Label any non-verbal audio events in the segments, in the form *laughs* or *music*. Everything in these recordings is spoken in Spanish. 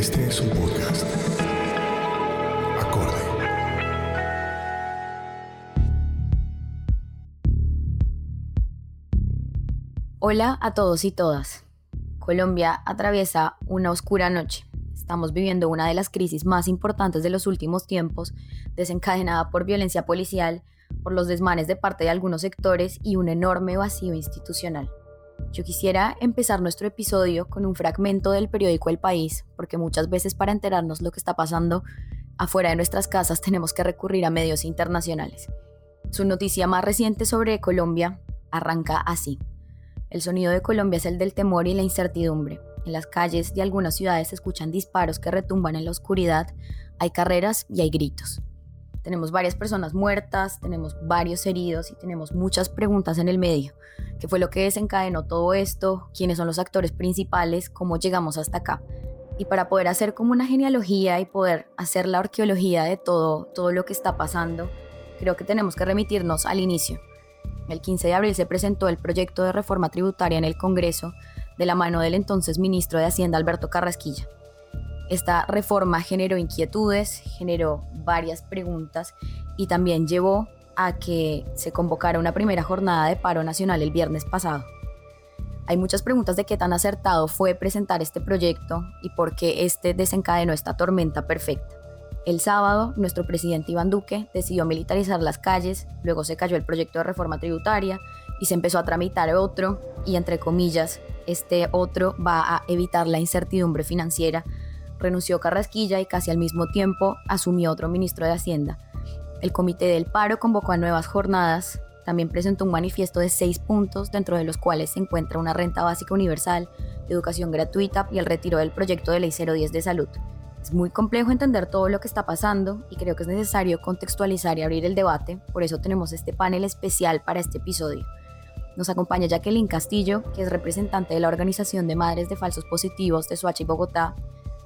Este es un podcast. Acorde. Hola a todos y todas. Colombia atraviesa una oscura noche. Estamos viviendo una de las crisis más importantes de los últimos tiempos, desencadenada por violencia policial, por los desmanes de parte de algunos sectores y un enorme vacío institucional. Yo quisiera empezar nuestro episodio con un fragmento del periódico El País, porque muchas veces para enterarnos lo que está pasando afuera de nuestras casas *laughs* tenemos que recurrir a medios internacionales. Su noticia más reciente sobre Colombia arranca así. El sonido de Colombia es el del temor y la incertidumbre. En las calles de algunas ciudades se escuchan disparos que retumban en la oscuridad, hay carreras y hay gritos. Tenemos varias personas muertas, tenemos varios heridos y tenemos muchas preguntas en el medio. ¿Qué fue lo que desencadenó todo esto? ¿Quiénes son los actores principales? ¿Cómo llegamos hasta acá? Y para poder hacer como una genealogía y poder hacer la arqueología de todo, todo lo que está pasando, creo que tenemos que remitirnos al inicio. El 15 de abril se presentó el proyecto de reforma tributaria en el Congreso de la mano del entonces ministro de Hacienda Alberto Carrasquilla. Esta reforma generó inquietudes, generó varias preguntas y también llevó a que se convocara una primera jornada de paro nacional el viernes pasado. Hay muchas preguntas de qué tan acertado fue presentar este proyecto y por qué este desencadenó esta tormenta perfecta. El sábado, nuestro presidente Iván Duque decidió militarizar las calles, luego se cayó el proyecto de reforma tributaria y se empezó a tramitar otro, y entre comillas, este otro va a evitar la incertidumbre financiera renunció Carrasquilla y casi al mismo tiempo asumió otro ministro de Hacienda. El Comité del Paro convocó a nuevas jornadas, también presentó un manifiesto de seis puntos, dentro de los cuales se encuentra una renta básica universal, educación gratuita y el retiro del proyecto de ley 010 de salud. Es muy complejo entender todo lo que está pasando y creo que es necesario contextualizar y abrir el debate, por eso tenemos este panel especial para este episodio. Nos acompaña Jacqueline Castillo, que es representante de la Organización de Madres de Falsos Positivos de Soacha y Bogotá,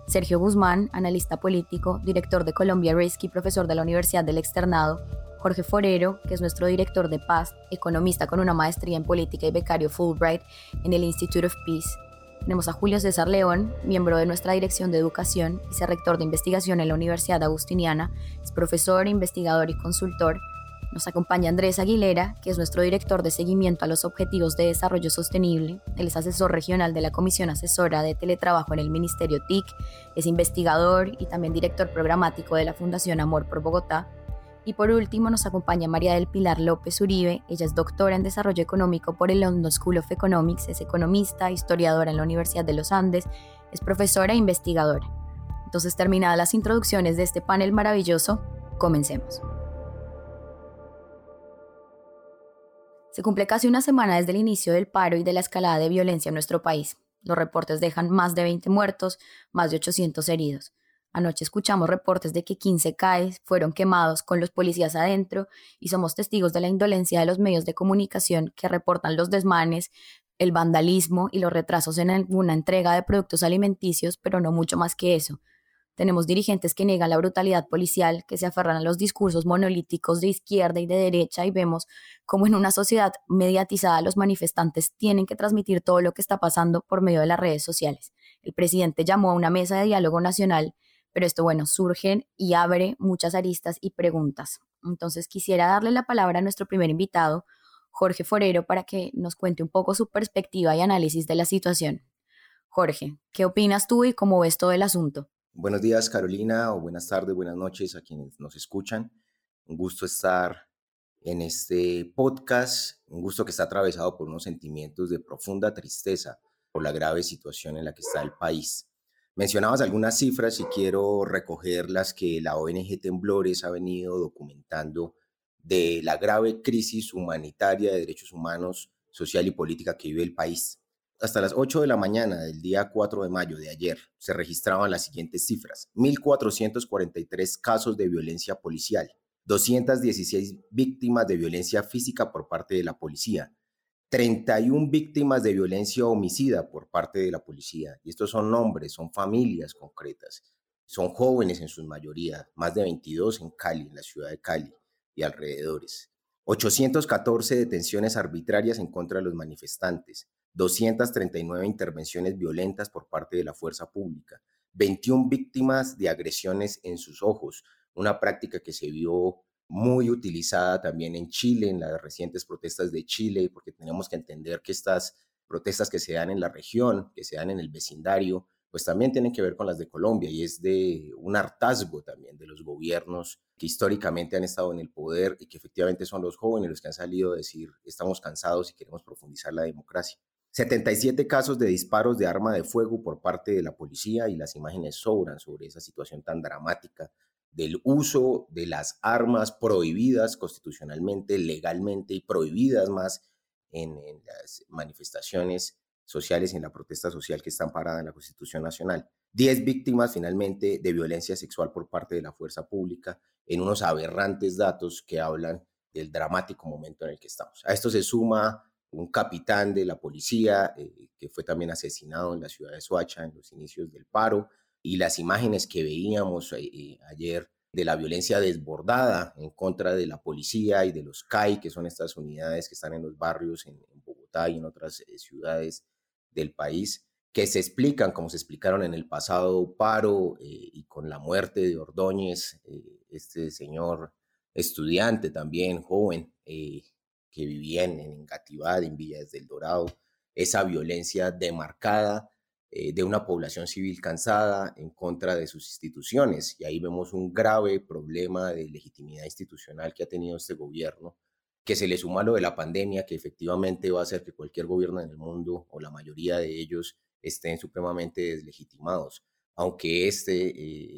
Sergio Guzmán, analista político, director de Colombia Risk y profesor de la Universidad del Externado, Jorge Forero, que es nuestro director de paz, economista con una maestría en política y becario Fulbright en el Institute of Peace. Tenemos a Julio César León, miembro de nuestra dirección de educación, y rector de investigación en la Universidad Agustiniana, es profesor, investigador y consultor, nos acompaña Andrés Aguilera, que es nuestro director de seguimiento a los Objetivos de Desarrollo Sostenible. Él es asesor regional de la Comisión Asesora de Teletrabajo en el Ministerio TIC, es investigador y también director programático de la Fundación Amor por Bogotá. Y por último nos acompaña María del Pilar López Uribe. Ella es doctora en Desarrollo Económico por el London School of Economics, es economista, historiadora en la Universidad de los Andes, es profesora e investigadora. Entonces, terminadas las introducciones de este panel maravilloso, comencemos. Se cumple casi una semana desde el inicio del paro y de la escalada de violencia en nuestro país. Los reportes dejan más de 20 muertos, más de 800 heridos. Anoche escuchamos reportes de que 15 CAEs fueron quemados con los policías adentro y somos testigos de la indolencia de los medios de comunicación que reportan los desmanes, el vandalismo y los retrasos en alguna entrega de productos alimenticios, pero no mucho más que eso. Tenemos dirigentes que niegan la brutalidad policial, que se aferran a los discursos monolíticos de izquierda y de derecha y vemos cómo en una sociedad mediatizada los manifestantes tienen que transmitir todo lo que está pasando por medio de las redes sociales. El presidente llamó a una mesa de diálogo nacional, pero esto, bueno, surge y abre muchas aristas y preguntas. Entonces quisiera darle la palabra a nuestro primer invitado, Jorge Forero para que nos cuente un poco su perspectiva y análisis de la situación. Jorge, ¿qué opinas tú y cómo ves todo el asunto? Buenos días, Carolina, o buenas tardes, buenas noches a quienes nos escuchan. Un gusto estar en este podcast, un gusto que está atravesado por unos sentimientos de profunda tristeza por la grave situación en la que está el país. Mencionabas algunas cifras y quiero recoger las que la ONG Temblores ha venido documentando de la grave crisis humanitaria de derechos humanos, social y política que vive el país. Hasta las 8 de la mañana del día 4 de mayo de ayer se registraban las siguientes cifras. 1.443 casos de violencia policial, 216 víctimas de violencia física por parte de la policía, 31 víctimas de violencia homicida por parte de la policía. Y estos son nombres, son familias concretas, son jóvenes en su mayoría, más de 22 en Cali, en la ciudad de Cali y alrededores. 814 detenciones arbitrarias en contra de los manifestantes, 239 intervenciones violentas por parte de la fuerza pública, 21 víctimas de agresiones en sus ojos, una práctica que se vio muy utilizada también en Chile, en las recientes protestas de Chile, porque tenemos que entender que estas protestas que se dan en la región, que se dan en el vecindario, pues también tienen que ver con las de Colombia y es de un hartazgo también de los gobiernos que históricamente han estado en el poder y que efectivamente son los jóvenes los que han salido a decir estamos cansados y queremos profundizar la democracia. 77 casos de disparos de arma de fuego por parte de la policía y las imágenes sobran sobre esa situación tan dramática del uso de las armas prohibidas constitucionalmente, legalmente y prohibidas más en, las manifestaciones sociales y en la protesta social que está amparada en la Constitución Nacional. Diez víctimas finalmente de violencia sexual por parte de la fuerza pública en unos aberrantes datos que hablan del dramático momento en el que estamos. A esto se suma un capitán de la policía eh, que fue también asesinado en la ciudad de Soacha en los inicios del paro, y las imágenes que veíamos eh, eh, ayer de la violencia desbordada en contra de la policía y de los CAI, que son estas unidades que están en los barrios en, Bogotá y en otras ciudades del país, que se explican como se explicaron en el pasado paro y con la muerte de Ordóñez, este señor estudiante también, joven, que vivía en, en Engativá, en Villas del Dorado, esa violencia demarcada eh, de una población civil cansada en contra de sus instituciones. Y ahí vemos un grave problema de legitimidad institucional que ha tenido este gobierno, que se le suma lo de la pandemia, que efectivamente va a hacer que cualquier gobierno en el mundo o la mayoría de ellos estén supremamente deslegitimados. Aunque este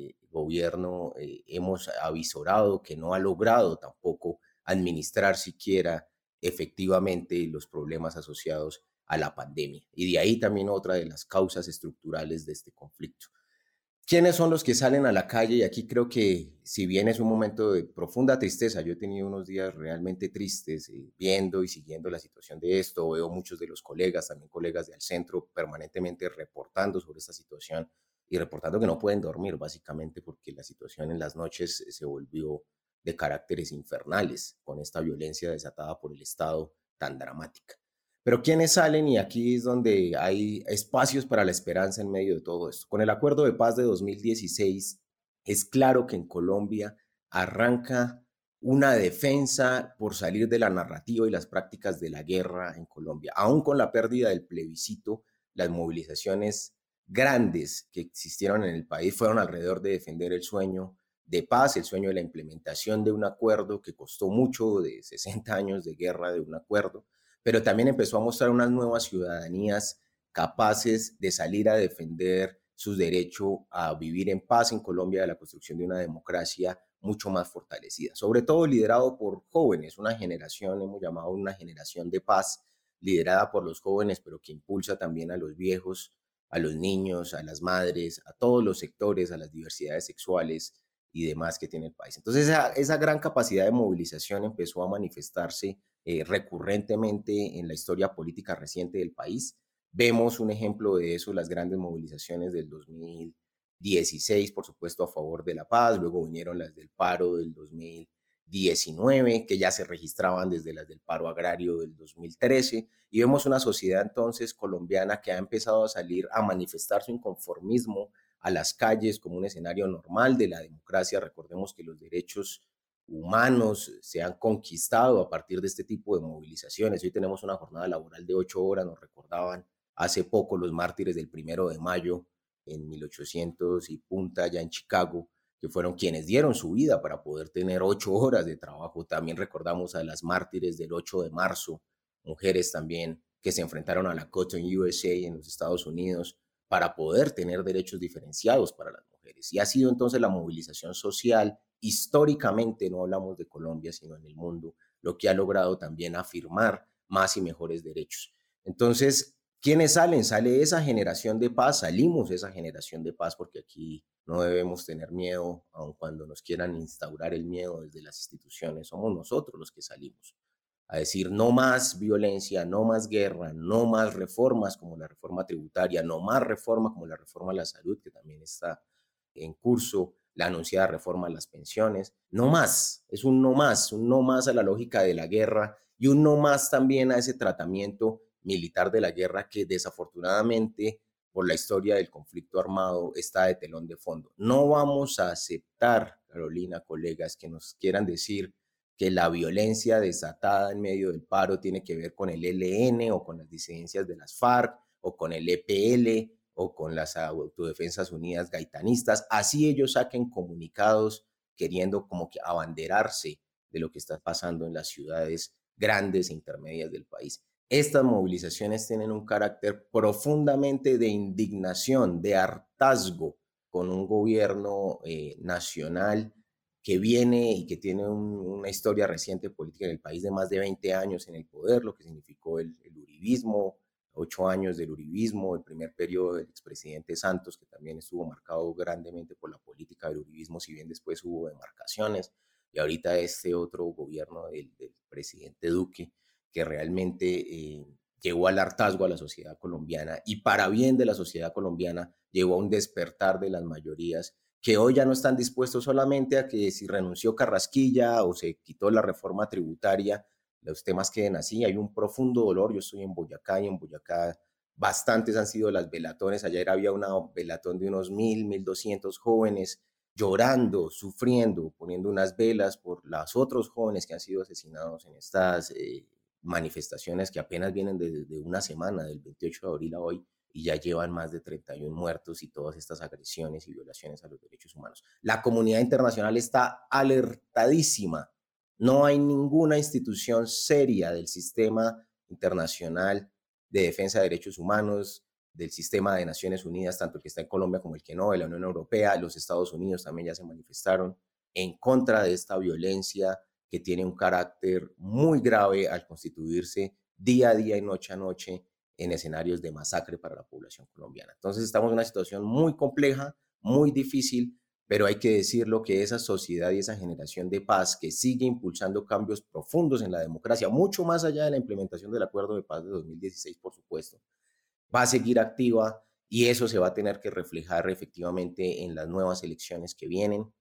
eh, gobierno eh, hemos avisorado que no ha logrado tampoco administrar siquiera efectivamente los problemas asociados a la pandemia. Y de ahí también otra de las causas estructurales de este conflicto. ¿Quiénes son los que salen a la calle? Y aquí creo que si bien es un momento de profunda tristeza, yo he tenido unos días realmente tristes eh, viendo y siguiendo la situación de esto, veo muchos de los colegas, también colegas del centro, permanentemente reportando sobre esta situación y reportando que no pueden dormir básicamente porque la situación en las noches se volvió de caracteres infernales con esta violencia desatada por el Estado tan dramática. Pero ¿quiénes salen? Y aquí es donde hay espacios para la esperanza en medio de todo esto. Con el acuerdo de paz de 2016, es claro que en Colombia arranca una defensa por salir de la narrativa y las prácticas de la guerra en Colombia. Aún con la pérdida del plebiscito, las movilizaciones grandes que existieron en el país fueron alrededor de defender el sueño de paz, el sueño de la implementación de un acuerdo que costó mucho, de *laughs* 60 años de guerra de un acuerdo, pero también empezó a mostrar unas nuevas ciudadanías capaces de salir a defender su derecho a vivir en paz en Colombia, de la construcción de una democracia mucho más fortalecida, sobre todo liderado por jóvenes, una generación, hemos llamado una generación de paz, liderada por los jóvenes, pero que impulsa también a los viejos, a los niños, a las madres, a todos los sectores, a las diversidades sexuales y demás que tiene el país. Entonces, esa, esa gran capacidad de movilización empezó a manifestarse eh, recurrentemente en la historia política reciente del país. Vemos un ejemplo de eso, las grandes movilizaciones del 2016, por supuesto, a favor de la paz, luego vinieron las del paro del 2019, que ya se registraban desde las del paro agrario del 2013, y vemos una sociedad entonces colombiana que ha empezado a salir a manifestar su inconformismo a las calles como un escenario normal de la democracia. Recordemos que los derechos humanos se han conquistado a partir de este tipo de movilizaciones. Hoy tenemos una jornada laboral de ocho horas, nos recordaban hace poco los mártires del primero de mayo en 1800 y punta ya en Chicago, que fueron quienes dieron su vida para poder tener ocho horas de trabajo. También recordamos a las mártires del 8 de marzo, mujeres también que se enfrentaron a la Cotton USA en los Estados Unidos para poder tener derechos diferenciados para las mujeres. Y ha sido entonces la movilización social, históricamente, no hablamos de Colombia, sino en el mundo, lo que ha logrado también afirmar más y mejores derechos. Entonces, ¿quiénes salen? Sale esa generación de paz, salimos esa generación de paz porque aquí no debemos tener miedo, aun cuando nos quieran instaurar el miedo desde las instituciones, somos nosotros los que salimos a decir no más violencia, no más guerra, no más reformas como la reforma tributaria, no más reforma como la reforma a la salud, que también está en curso, la anunciada reforma a las pensiones, no más, es un no más, un no más a la lógica de la guerra y un no más también a ese tratamiento militar de la guerra que desafortunadamente por la historia del conflicto armado está de telón de fondo. No vamos a aceptar, Carolina, colegas, que nos quieran decir que la violencia desatada en medio del paro tiene que ver con el ELN o con las disidencias de las FARC o con el EPL o con las Autodefensas Unidas gaitanistas, así ellos saquen comunicados queriendo como que abanderarse de lo que está pasando en las ciudades grandes e intermedias del país. Estas movilizaciones tienen un carácter profundamente de indignación, de hartazgo con un gobierno eh, nacional que viene y que tiene una historia reciente política en el país de más de 20 años en el poder, lo que significó el, uribismo, ocho años del uribismo, el primer periodo del expresidente Santos, que también estuvo marcado grandemente por la política del uribismo, si bien después hubo demarcaciones, y ahorita este otro gobierno del, presidente Duque, que realmente eh, llevó al hartazgo a la sociedad colombiana y para bien de la sociedad colombiana llevó a un despertar de las mayorías que hoy ya no están dispuestos solamente a que si renunció Carrasquilla o se quitó la reforma tributaria, los temas queden así. Hay un profundo dolor. Yo estoy en Boyacá y en Boyacá bastantes han sido las velatones. Ayer había una velatón de unos mil, mil doscientos jóvenes llorando, sufriendo, poniendo unas velas por los otros jóvenes que han sido asesinados en estas eh, manifestaciones que apenas vienen de, de, una semana, del 28 de abril a hoy y ya llevan más de 31 muertos y todas estas agresiones y violaciones a los derechos humanos. La comunidad internacional está alertadísima. No hay ninguna institución seria del sistema internacional de defensa de derechos humanos, del sistema de Naciones Unidas, tanto el que está en Colombia como el que no, de la Unión Europea, los Estados Unidos también ya se manifestaron en contra de esta violencia que tiene un carácter muy grave al constituirse día a día y noche a noche en escenarios de masacre para la población colombiana. Entonces estamos en una situación muy compleja, muy difícil, pero hay que decirlo que esa sociedad y esa generación de paz que sigue impulsando cambios profundos en la democracia, mucho más allá de la implementación del acuerdo de paz de 2016, por supuesto, va a seguir activa y eso se va a tener que reflejar efectivamente en las nuevas elecciones que vienen,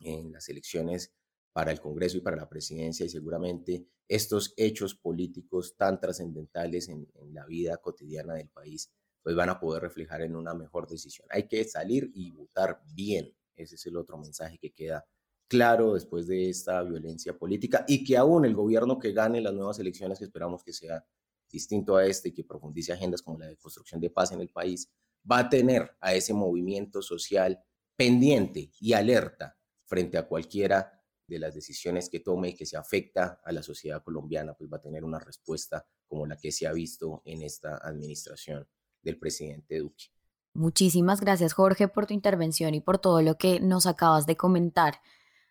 en las elecciones para el Congreso y para la presidencia y seguramente estos hechos políticos tan trascendentales en, la vida cotidiana del país pues van a poder reflejar en una mejor decisión. Hay que salir y votar bien. Ese es el otro mensaje que queda claro después de esta violencia política y que aún el gobierno que gane las nuevas elecciones, que esperamos que sea distinto a este y que profundice agendas como la de construcción de paz en el país, va a tener a ese movimiento social pendiente y alerta frente a cualquiera de las decisiones que tome y que se afecta a la sociedad colombiana, pues va a tener una respuesta como la que se ha visto en esta administración del presidente Duque. Muchísimas gracias Jorge por tu intervención y por todo lo que nos acabas de comentar.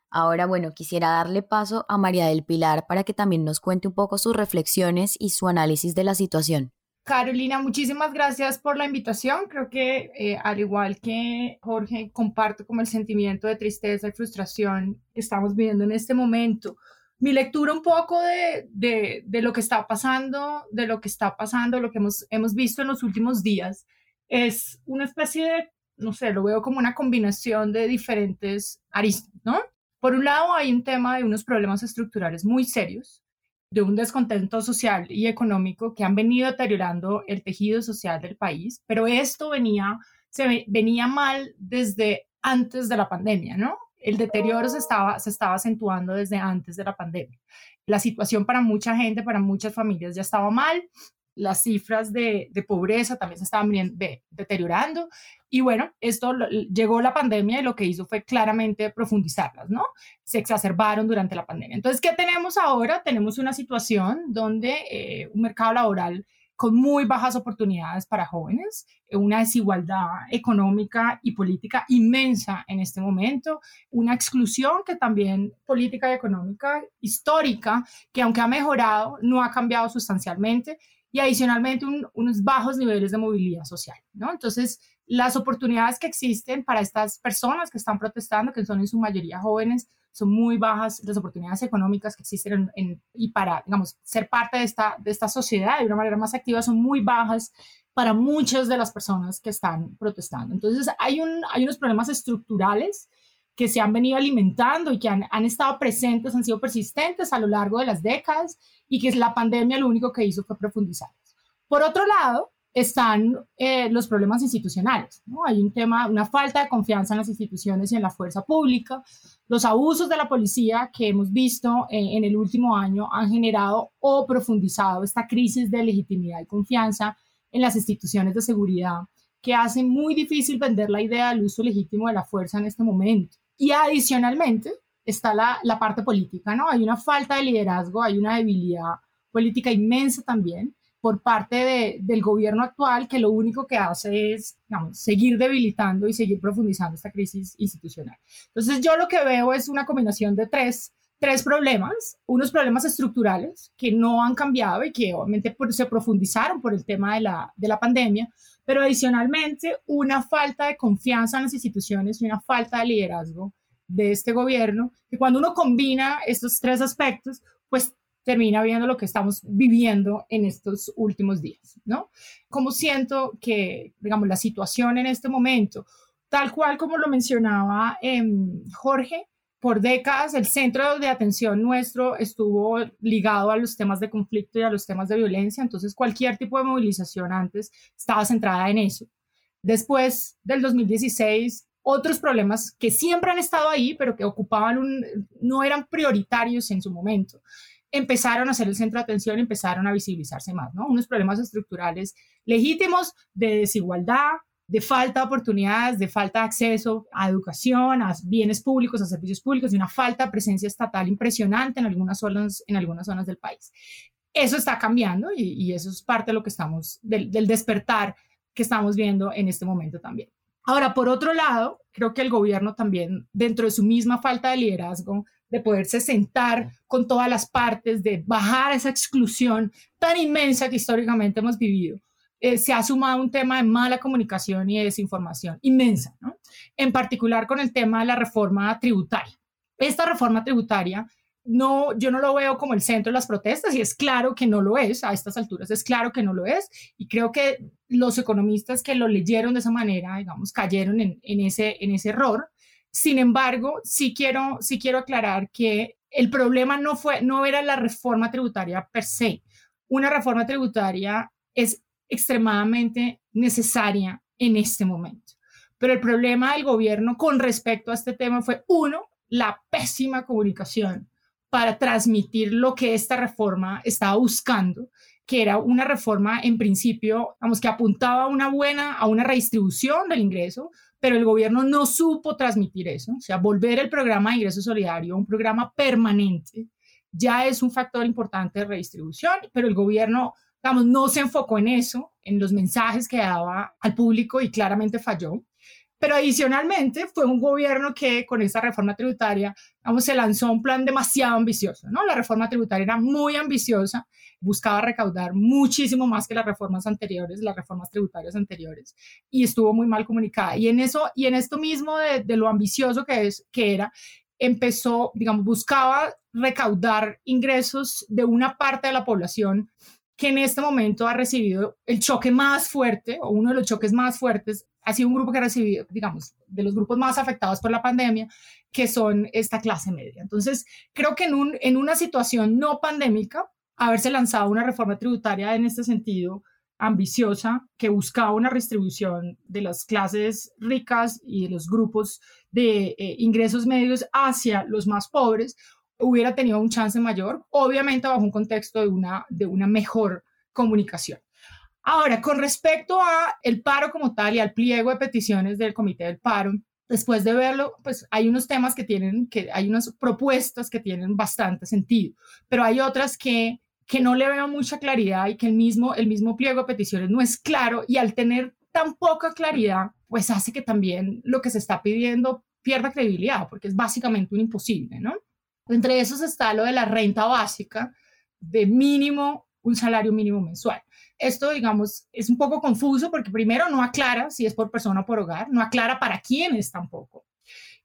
Ahora, bueno, quisiera darle paso a María del Pilar para que también nos cuente un poco sus reflexiones y su análisis de la situación. Carolina, muchísimas gracias por la invitación. Creo que eh, al igual que Jorge, comparto como el sentimiento de tristeza y frustración que estamos viviendo en este momento. Mi lectura un poco de, de, de, lo que está pasando, de lo que está pasando, lo que hemos, hemos visto en los últimos días, es una especie de, no sé, lo veo como una combinación de diferentes aristas, ¿no? Por un lado, hay un tema de unos problemas estructurales muy serios, de un descontento social y económico que han venido deteriorando el tejido social del país, pero esto venía, se venía mal desde antes de la pandemia, ¿no? el deterioro se estaba, se estaba acentuando desde antes de la pandemia. La situación para mucha gente, para muchas familias ya estaba mal, las cifras de, pobreza también se estaban deteriorando y bueno, esto llegó la pandemia y lo que hizo fue claramente profundizarlas, ¿no? Se exacerbaron durante la pandemia. Entonces, ¿qué tenemos ahora? Tenemos una situación donde eh, un mercado laboral con muy bajas oportunidades para jóvenes, una desigualdad económica y política inmensa en este momento, una exclusión que también política y económica histórica, que aunque ha mejorado, no ha cambiado sustancialmente y adicionalmente unos bajos niveles de movilidad social, ¿no? Entonces, las oportunidades que existen para estas personas que están protestando, que son en su mayoría jóvenes, son muy bajas, las oportunidades económicas que existen en, y para, digamos, ser parte de esta, de esta sociedad de una manera más activa son muy bajas para muchas de las personas que están protestando. Entonces, hay, un, hay unos problemas estructurales que se han venido alimentando y que han, han, estado presentes, han sido persistentes a lo largo de las décadas y que la pandemia lo único que hizo fue profundizarlos. Por otro lado, están eh, los problemas institucionales. ¿no? Hay un tema, una falta de confianza en las instituciones y en la fuerza pública. Los abusos de la policía que hemos visto eh, en el último año han generado o profundizado esta crisis de legitimidad y confianza en las instituciones de seguridad que hacen muy difícil vender la idea del uso legítimo de la fuerza en este momento. Y adicionalmente está la, la parte política, ¿no? Hay una falta de liderazgo, hay una debilidad política inmensa también por parte de, del gobierno actual que lo único que hace es digamos, seguir debilitando y seguir profundizando esta crisis institucional. Entonces yo lo que veo es una combinación de tres, tres problemas, unos problemas estructurales que no han cambiado y que obviamente se profundizaron por el tema de la, de la pandemia, pero adicionalmente una falta de confianza en las instituciones y una falta de liderazgo de este gobierno, que cuando uno combina estos tres aspectos, pues termina viendo lo que estamos viviendo en estos últimos días, ¿no? Como siento que, digamos, la situación en este momento, tal cual como lo mencionaba eh, Jorge, por décadas el centro de atención nuestro estuvo ligado a los temas de conflicto y a los temas de violencia, entonces cualquier tipo de movilización antes estaba centrada en eso. Después del 2016, otros problemas que siempre han estado ahí, pero que ocupaban un, no eran prioritarios en su momento, empezaron a ser el centro de atención, empezaron a visibilizarse más, ¿no? Unos problemas estructurales legítimos de desigualdad, de falta de oportunidades, de falta de acceso a educación, a bienes públicos, a servicios públicos y una falta de presencia estatal impresionante en algunas zonas, en algunas zonas del país. Eso está cambiando y, eso es parte de lo que estamos, del, del despertar que estamos viendo en este momento también. Ahora, por otro lado, creo que el gobierno también, dentro de su misma falta de liderazgo, de poderse sentar con todas las partes, de bajar esa exclusión tan inmensa que históricamente hemos vivido, eh, se ha sumado un tema de mala comunicación y de desinformación inmensa, ¿no? En particular con el tema de la reforma tributaria. Esta reforma tributaria no, yo no lo veo como el centro de las protestas y es claro que no lo es, a estas alturas es claro que no lo es y creo que los economistas que lo leyeron de esa manera, digamos, cayeron en, en ese, en ese error. Sin embargo, sí quiero, sí quiero aclarar que el problema no, fue, no era la reforma tributaria per se. Una reforma tributaria es extremadamente necesaria en este momento. Pero el problema del gobierno con respecto a este tema fue, uno, la pésima comunicación para transmitir lo que esta reforma estaba buscando, que era una reforma en principio, vamos, que apuntaba a una buena, a una redistribución del ingreso, pero el gobierno no supo transmitir eso, o sea, volver el programa de ingreso solidario un programa permanente ya es un factor importante de redistribución, pero el gobierno Vamos, no se enfocó en eso, en los mensajes que daba al público y claramente falló. Pero adicionalmente fue un gobierno que con esta reforma tributaria, vamos, se lanzó un plan demasiado ambicioso, ¿no? La reforma tributaria era muy ambiciosa, buscaba recaudar muchísimo más que las reformas anteriores, las reformas tributarias anteriores, y estuvo muy mal comunicada. Y en eso, y en esto mismo de, de lo ambicioso que, es, que era, empezó, digamos, buscaba recaudar ingresos de una parte de la población que en este momento ha recibido el choque más fuerte o uno de los choques más fuertes. Ha sido un grupo que ha recibido, digamos, de los grupos más afectados por la pandemia, que son esta clase media. Entonces, creo que en, un, en una situación no pandémica, haberse lanzado una reforma tributaria en este sentido ambiciosa que buscaba una redistribución de las clases ricas y de los grupos de eh, ingresos medios hacia los más pobres, hubiera tenido un chance mayor, obviamente bajo un contexto de una, de una mejor comunicación. Ahora, con respecto a el paro como tal y al pliego de peticiones del Comité del Paro, después de verlo, pues hay unos temas que tienen, que hay unas propuestas que tienen bastante sentido, pero hay otras que, que no le veo mucha claridad y que el mismo, el mismo pliego de peticiones no es claro y al tener tan poca claridad, pues hace que también lo que se está pidiendo pierda credibilidad, porque es básicamente un imposible, ¿no? Entre esos está lo de la renta básica de mínimo, un salario mínimo mensual. Esto, digamos, es un poco confuso porque primero no aclara si es por persona o por hogar, no aclara para quiénes tampoco.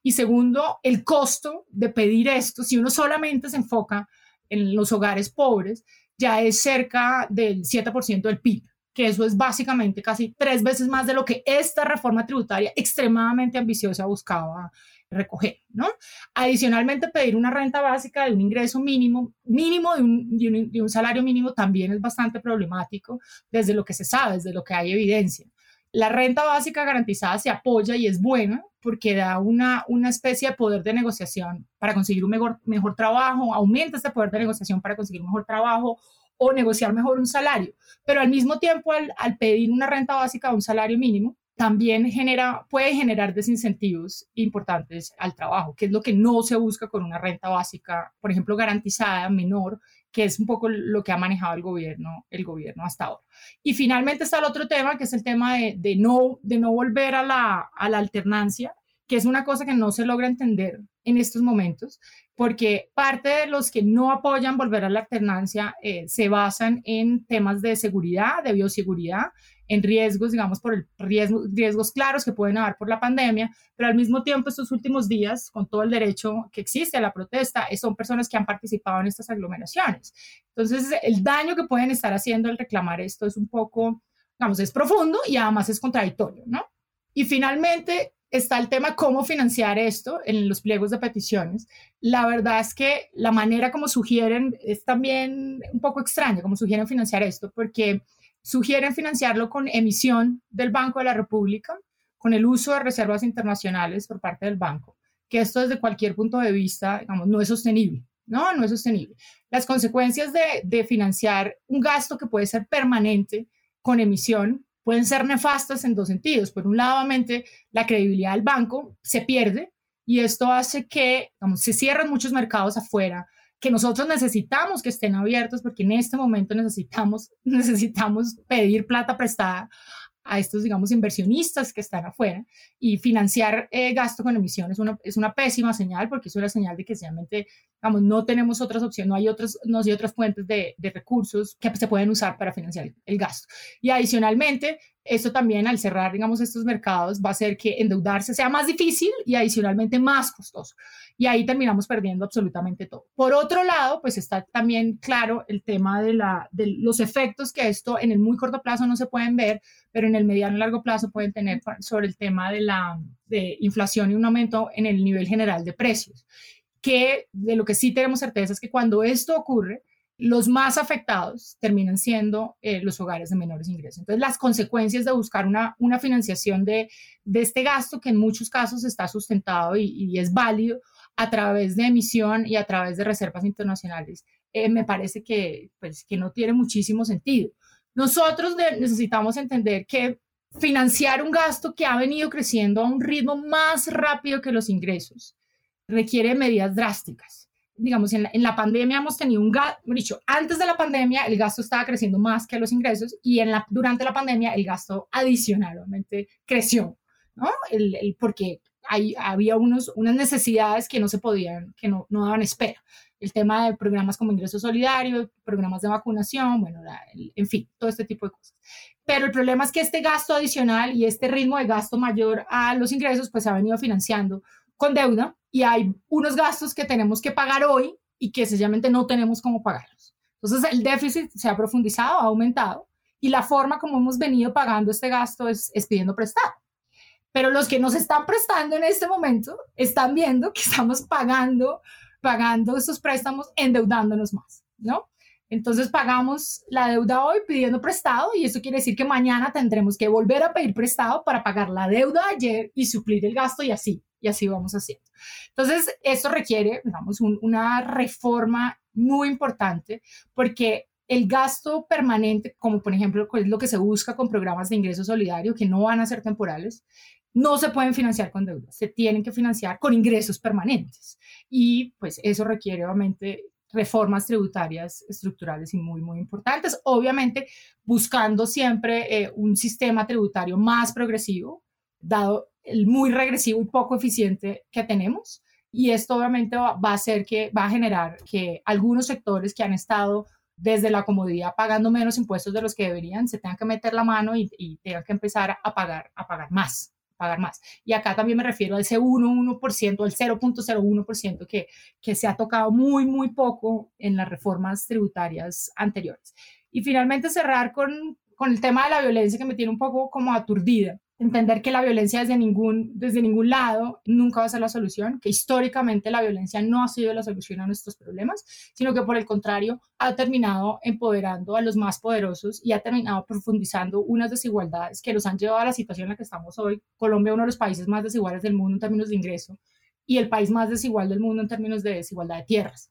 Y segundo, el costo de pedir esto, si uno solamente se enfoca en los hogares pobres, ya es cerca del 7% del PIB, que eso es básicamente casi tres veces más de lo que esta reforma tributaria extremadamente ambiciosa buscaba recoger, ¿no? Adicionalmente, pedir una renta básica de un ingreso mínimo, mínimo de un, salario mínimo también es bastante problemático desde lo que se sabe, desde lo que hay evidencia. La renta básica garantizada se apoya y es buena porque da una, una especie de poder de negociación para conseguir un mejor, mejor trabajo, aumenta este poder de negociación para conseguir un mejor trabajo o negociar mejor un salario. Pero al mismo tiempo, al, al pedir una renta básica de un salario mínimo, también genera, puede generar desincentivos importantes al trabajo, que es lo que no se busca con una renta básica, por ejemplo, garantizada, menor, que es un poco lo que ha manejado el gobierno, el gobierno hasta ahora. Y finalmente está el otro tema, que es el tema de, no, de no volver a la, a la alternancia, que es una cosa que no se logra entender en estos momentos, porque parte de los que no apoyan volver a la alternancia eh, se basan en temas de seguridad, de bioseguridad, en riesgos, digamos, por el riesgo, riesgos claros que pueden haber por la pandemia, pero al mismo tiempo estos últimos días, con todo el derecho que existe a la protesta, eh, son personas que han participado en estas aglomeraciones. Entonces, el daño que pueden estar haciendo al reclamar esto es un poco, digamos, es profundo y además es contradictorio, ¿no? Y finalmente está el tema cómo financiar esto en los pliegos de peticiones. La verdad es que la manera como sugieren es también un poco extraña, como sugieren financiar esto, porque Sugieren financiarlo con emisión del Banco de la República, con el uso de reservas internacionales por parte del banco, que esto desde cualquier punto de vista, digamos, no es sostenible. No, no es sostenible. Las consecuencias de, financiar un gasto que puede ser permanente con emisión pueden ser nefastas en dos sentidos. Por un lado, obviamente, la credibilidad del banco se pierde y esto hace que digamos, se cierren muchos mercados afuera que nosotros necesitamos que estén abiertos porque en este momento necesitamos, *laughs* necesitamos pedir plata prestada a estos, digamos, inversionistas que están afuera y financiar eh, gasto con emisiones es una, es una pésima señal porque es una señal de que realmente, digamos, no tenemos otras opciones, no hay otras, no hay otras fuentes de, de recursos que se pueden usar para financiar el gasto. Y adicionalmente, esto también al cerrar, digamos, estos mercados va a hacer que endeudarse sea más difícil y adicionalmente más costoso. Y ahí terminamos perdiendo absolutamente todo. Por otro lado, pues está también claro el tema de, la, de los efectos que esto en el muy corto plazo no se pueden ver, pero en el mediano y largo plazo pueden tener sobre el tema de la de inflación y un aumento en el nivel general de precios. Que de lo que sí tenemos certeza es que cuando esto ocurre, los más afectados terminan siendo eh, los hogares de menores ingresos. Entonces, las consecuencias de buscar una, una financiación de, de, este gasto que en muchos casos está sustentado y, y, es válido a través de emisión y a través de reservas internacionales, eh, me parece que, pues, que no tiene muchísimo sentido. Nosotros necesitamos entender que financiar un gasto que ha venido creciendo a un ritmo más rápido que los ingresos requiere medidas drásticas digamos, en la, en la, pandemia hemos tenido un gasto, dicho, antes de la pandemia el gasto estaba creciendo más que los ingresos y en la, durante la pandemia el gasto adicionalmente creció, ¿no? El, el, porque hay, había unos, unas necesidades que no se podían, que no, no daban espera. El tema de programas como ingreso solidario, programas de vacunación, bueno, la, el, en fin, todo este tipo de cosas. Pero el problema es que este gasto adicional y este ritmo de gasto mayor a los ingresos, pues se ha venido financiando con deuda y hay unos gastos que tenemos que pagar hoy y que sencillamente no tenemos cómo pagarlos. Entonces el déficit se ha profundizado, ha aumentado y la forma como hemos venido pagando este gasto es, pidiendo prestado. Pero los que nos están prestando en este momento están viendo que estamos pagando, pagando estos préstamos, endeudándonos más, ¿no? Entonces pagamos la deuda hoy pidiendo prestado y eso quiere decir que mañana tendremos que volver a pedir prestado para pagar la deuda de ayer y suplir el gasto y así, y así vamos haciendo. Entonces, esto requiere, digamos, una reforma muy importante porque el gasto permanente, como por ejemplo es lo que se busca con programas de ingreso solidario, que no van a ser temporales, no se pueden financiar con deudas, se tienen que financiar con ingresos permanentes. Y pues eso requiere obviamente reformas tributarias estructurales y muy, muy importantes. Obviamente buscando siempre eh, un sistema tributario más progresivo, dado el muy regresivo y poco eficiente que tenemos. Y esto obviamente va, a hacer que, va a generar que algunos sectores que han estado desde la comodidad pagando menos impuestos de los que deberían, se tengan que meter la mano y, y tengan que empezar a pagar, a pagar más pagar más. Y acá también me refiero a ese 1, 1%, al 0.01% que, que se ha tocado muy, muy poco en las reformas tributarias anteriores. Y finalmente cerrar con, con el tema de la violencia que me tiene un poco como aturdida entender que la violencia desde ningún, desde ningún lado nunca va a ser la solución, que históricamente la violencia no ha sido la solución a nuestros problemas, sino que por el contrario ha terminado empoderando a los más poderosos y ha terminado profundizando unas desigualdades que nos han llevado a la situación en la que estamos hoy. Colombia, uno de los países más desiguales del mundo en términos de ingreso y el país más desigual del mundo en términos de desigualdad de tierras.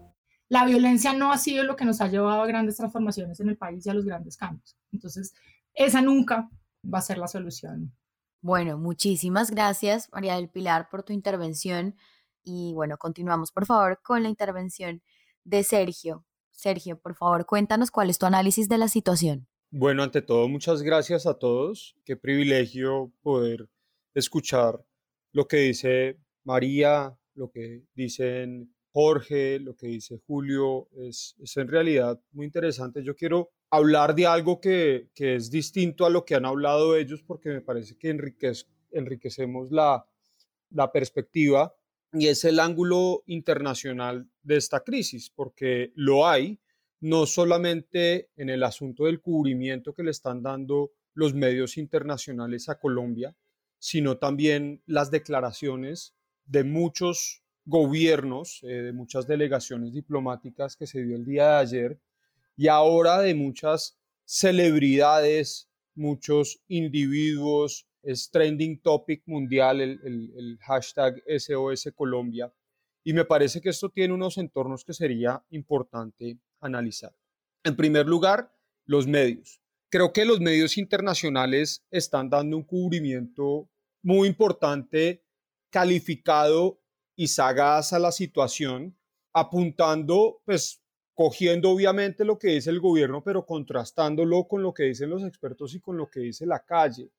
la violencia no ha sido lo que nos ha llevado a grandes transformaciones en el país y a los grandes cambios. Entonces, esa nunca va a ser la solución. Bueno, muchísimas gracias, María del Pilar, por tu intervención. Y bueno, continuamos, por favor, con la intervención de Sergio. Sergio, por favor, cuéntanos cuál es tu análisis de la situación. Bueno, ante todo, muchas gracias a todos. Qué privilegio poder escuchar lo que dice María, lo que dicen Jorge, lo que dice Julio, es, en realidad muy interesante. Yo quiero hablar de algo que, es distinto a lo que han hablado ellos porque me parece que enriquecemos la, la perspectiva y es el ángulo internacional de esta crisis, porque lo hay no solamente en el asunto del cubrimiento que le están dando los medios internacionales a Colombia, sino también las declaraciones de muchos gobiernos, eh, de muchas delegaciones diplomáticas que se dio el día de ayer y ahora de muchas celebridades, muchos individuos, es trending topic mundial el, el hashtag SOS Colombia y me parece que esto tiene unos entornos que sería importante analizar. En primer lugar, los medios. Creo que los medios internacionales están dando un cubrimiento muy importante, calificado y sagaz a la situación, apuntando, pues cogiendo obviamente lo que dice el gobierno, pero contrastándolo con lo que dicen los expertos y con lo que dice la calle.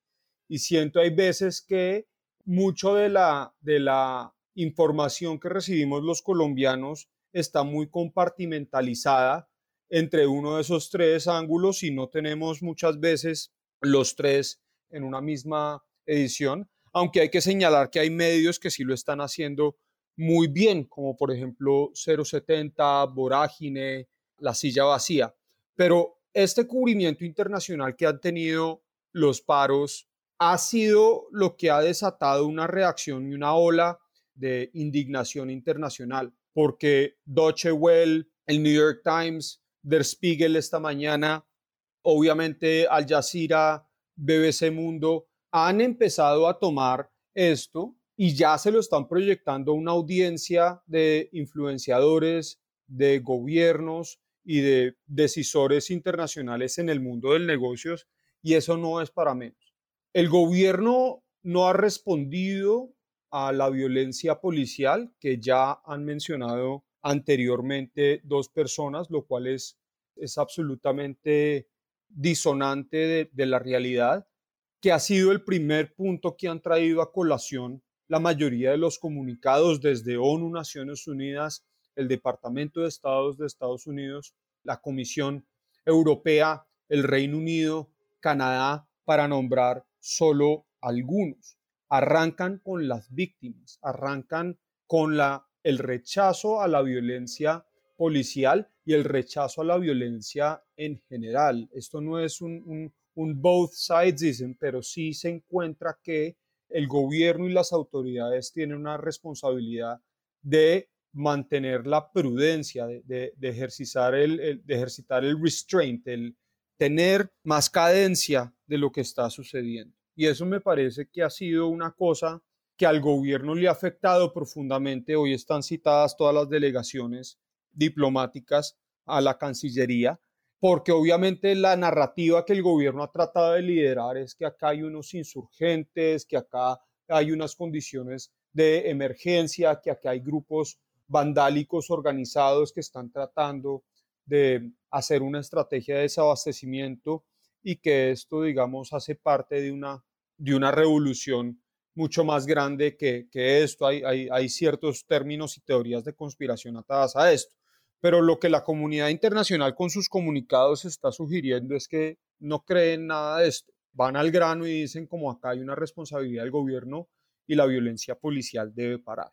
Y siento hay veces que mucho de la, de la información que recibimos los colombianos está muy compartimentalizada entre uno de esos tres ángulos y no tenemos muchas veces los tres en una misma edición aunque hay que señalar que hay medios que sí lo están haciendo muy bien, como por ejemplo 070, Vorágine, La Silla Vacía. Pero este cubrimiento internacional que han tenido los paros ha sido lo que ha desatado una reacción y una ola de indignación internacional, porque Deutsche Welle, el New York Times, Der Spiegel esta mañana, obviamente Al Jazeera, BBC Mundo, han empezado a tomar esto y ya se lo están proyectando a una audiencia de influenciadores, de gobiernos y de decisores internacionales en el mundo del negocios y eso no es para menos. El gobierno no ha respondido a la violencia policial que ya han mencionado anteriormente dos personas, lo cual es, es absolutamente disonante de, de la realidad, que ha sido el primer punto que han traído a colación la mayoría de los comunicados desde ONU, Naciones Unidas, el Departamento de Estados de Estados Unidos, la Comisión Europea, el Reino Unido, Canadá, para nombrar solo algunos. Arrancan con las víctimas, arrancan con la, el rechazo a la violencia policial y el rechazo a la violencia en general. Esto no es un, un, both sides, dicen, pero sí se encuentra que el gobierno y las autoridades tienen una responsabilidad de mantener la prudencia, de, ejercitar, el, de ejercitar el restraint, el tener más cadencia de lo que está sucediendo. Y eso me parece que ha sido una cosa que al gobierno le ha afectado profundamente. Hoy están citadas todas las delegaciones diplomáticas a la Cancillería, porque obviamente la narrativa que el gobierno ha tratado de liderar es que acá hay unos insurgentes, que acá hay unas condiciones de emergencia, que acá hay grupos vandálicos organizados que están tratando de hacer una estrategia de desabastecimiento y que esto, digamos, hace parte de una, de una revolución mucho más grande que, que esto. Hay, hay, hay, ciertos términos y teorías de conspiración atadas a esto. Pero lo que la comunidad internacional con sus comunicados está sugiriendo es que no creen nada de esto. Van al grano y dicen como acá hay una responsabilidad del gobierno y la violencia policial debe parar.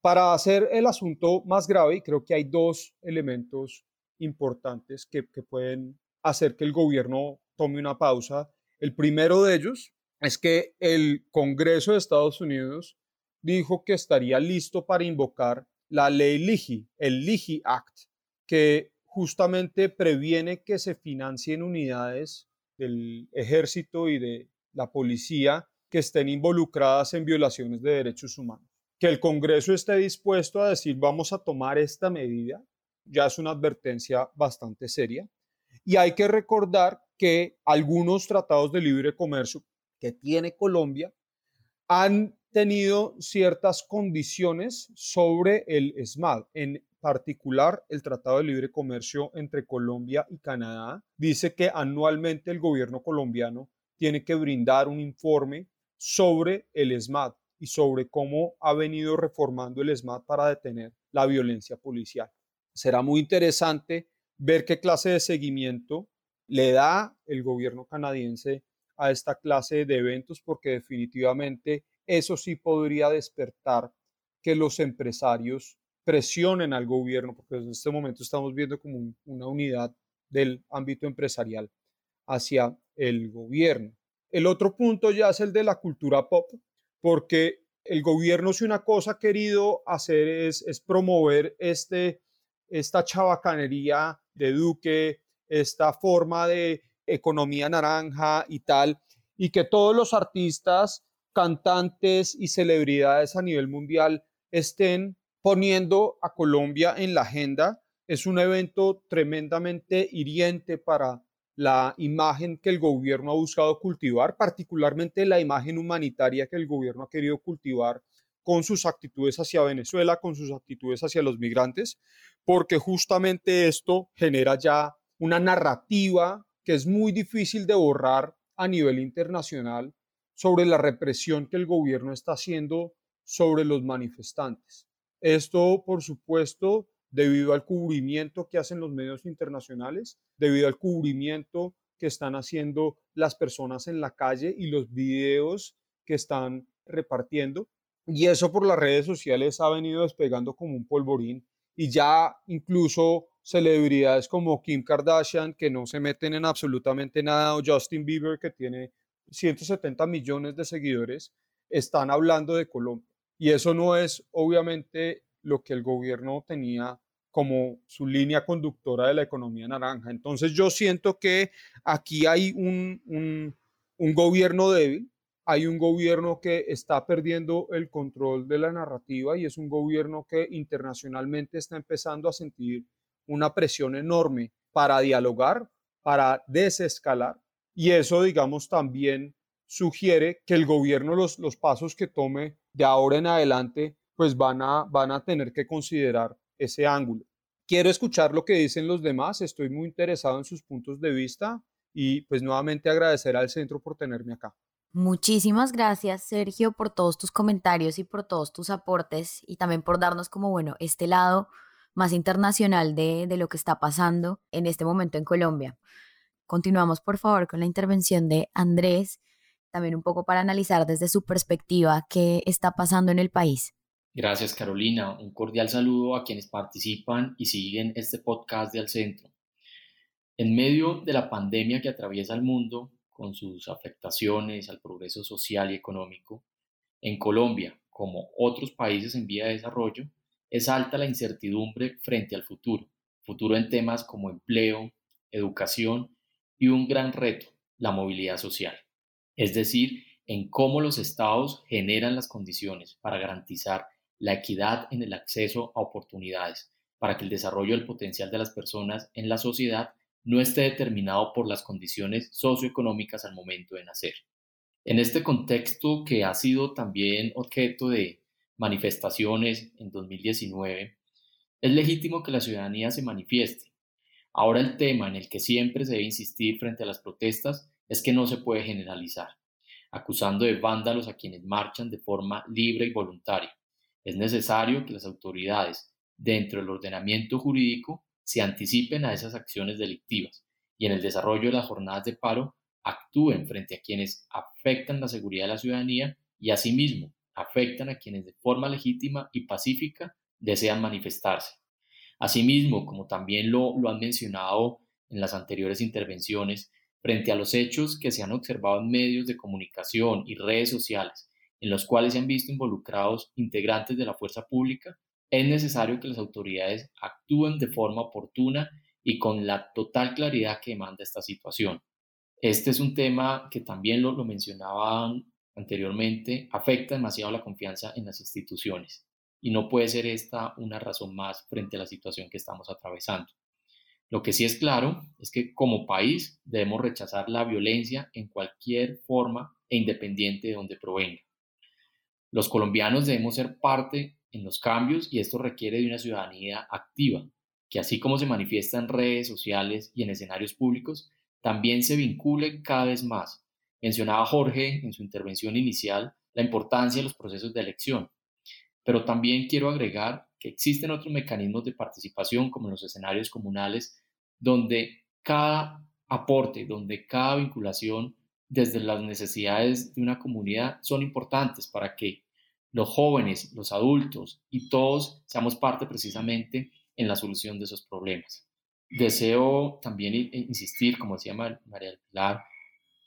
Para hacer el asunto más grave, creo que hay dos elementos importantes que, que pueden hacer que el gobierno tome una pausa. El primero de ellos es que el Congreso de Estados Unidos dijo que estaría listo para invocar la ley LIGI, el LIGI Act, que justamente previene que se financien unidades del ejército y de la policía que estén involucradas en violaciones de derechos humanos que el Congreso esté dispuesto a decir vamos a tomar esta medida, ya es una advertencia bastante seria. Y hay que recordar que algunos tratados de libre comercio que tiene Colombia han tenido ciertas condiciones sobre el SMAD, en particular el Tratado de Libre Comercio entre Colombia y Canadá. Dice que anualmente el gobierno colombiano tiene que brindar un informe sobre el SMAD y sobre cómo ha venido reformando el SMAT para detener la violencia policial. Será muy interesante ver qué clase de seguimiento le da el gobierno canadiense a esta clase de eventos, porque definitivamente eso sí podría despertar que los empresarios presionen al gobierno, porque en este momento estamos viendo como una unidad del ámbito empresarial hacia el gobierno. El otro punto ya es el de la cultura pop, porque el gobierno si una cosa ha querido hacer es, promover este, esta chabacanería de Duque, esta forma de economía naranja y tal, y que todos los artistas, cantantes y celebridades a nivel mundial estén poniendo a Colombia en la agenda. Es un evento tremendamente hiriente para la imagen que el gobierno ha buscado cultivar, particularmente la imagen humanitaria que el gobierno ha querido cultivar con sus actitudes hacia Venezuela, con sus actitudes hacia los migrantes, porque justamente esto genera ya una narrativa que es muy difícil de borrar a nivel internacional sobre la represión que el gobierno está haciendo sobre los manifestantes. Esto, por supuesto, debido al cubrimiento que hacen los medios internacionales, debido al cubrimiento que están haciendo las personas en la calle y los videos que están repartiendo. Y eso por las redes sociales ha venido despegando como un polvorín y ya incluso celebridades como Kim Kardashian que no se meten en absolutamente nada o Justin Bieber que tiene 170 millones de seguidores están hablando de Colombia. Y eso no es obviamente lo que el gobierno tenía como su línea conductora de la economía naranja. Entonces yo siento que aquí hay un, un, gobierno débil, hay un gobierno que está perdiendo el control de la narrativa y es un gobierno que internacionalmente está empezando a sentir una presión enorme para dialogar, para desescalar. Y eso, digamos, también sugiere que el gobierno, los, los pasos que tome de ahora en adelante, pues van a, van a tener que considerar ese ángulo. Quiero escuchar lo que dicen los demás, estoy muy interesado en sus puntos de vista y pues nuevamente agradecer al centro por tenerme acá. Muchísimas gracias, Sergio, por todos tus comentarios y por todos tus aportes y también por darnos como, bueno, este lado más internacional de, de lo que está pasando en este momento en Colombia. Continuamos, por favor, con la intervención de Andrés, también un poco para analizar desde su perspectiva qué está pasando en el país. Gracias, Carolina. Un cordial saludo a quienes participan y siguen este podcast de Al Centro. En medio de la pandemia que atraviesa el mundo, con sus afectaciones al progreso social y económico, en Colombia, como otros países en vía de desarrollo, es alta la incertidumbre frente al futuro, futuro en temas como empleo, educación y un gran reto, la movilidad social, es decir, en cómo los estados generan las condiciones para garantizar la equidad en el acceso a oportunidades, para que el desarrollo del potencial de las personas en la sociedad no esté determinado por las condiciones socioeconómicas al momento de nacer. En este contexto que ha sido también objeto de manifestaciones en 2019, es legítimo que la ciudadanía se manifieste. Ahora el tema en el que siempre se debe insistir frente a las protestas es que no se puede generalizar, acusando de vándalos a quienes marchan de forma libre y voluntaria, es necesario que las autoridades, dentro del ordenamiento jurídico, se anticipen a esas acciones delictivas y en el desarrollo de las jornadas de paro actúen frente a quienes afectan la seguridad de la ciudadanía y asimismo afectan a quienes de forma legítima y pacífica desean manifestarse. Asimismo, como también lo, han mencionado en las anteriores intervenciones, frente a los hechos que se han observado en medios de comunicación y redes sociales en los cuales se han visto involucrados integrantes de la fuerza pública, es necesario que las autoridades actúen de forma oportuna y con la total claridad que demanda esta situación. Este es un tema que también lo, lo mencionaban anteriormente, afecta demasiado la confianza en las instituciones y no puede ser esta una razón más frente a la situación que estamos atravesando. Lo que sí es claro es que como país debemos rechazar la violencia en cualquier forma e independiente de donde provenga. Los colombianos debemos ser parte en los cambios y esto requiere de una ciudadanía activa, que así como se manifiesta en redes sociales y en escenarios públicos, también se vincule cada vez más. Mencionaba Jorge en su intervención inicial la importancia de los procesos de elección, pero también quiero agregar que existen otros mecanismos de participación como en los escenarios comunales, donde cada aporte, donde cada vinculación desde las necesidades de una comunidad son importantes para que los jóvenes, los adultos y todos seamos parte precisamente en la solución de esos problemas. Deseo también insistir, como decía María Pilar,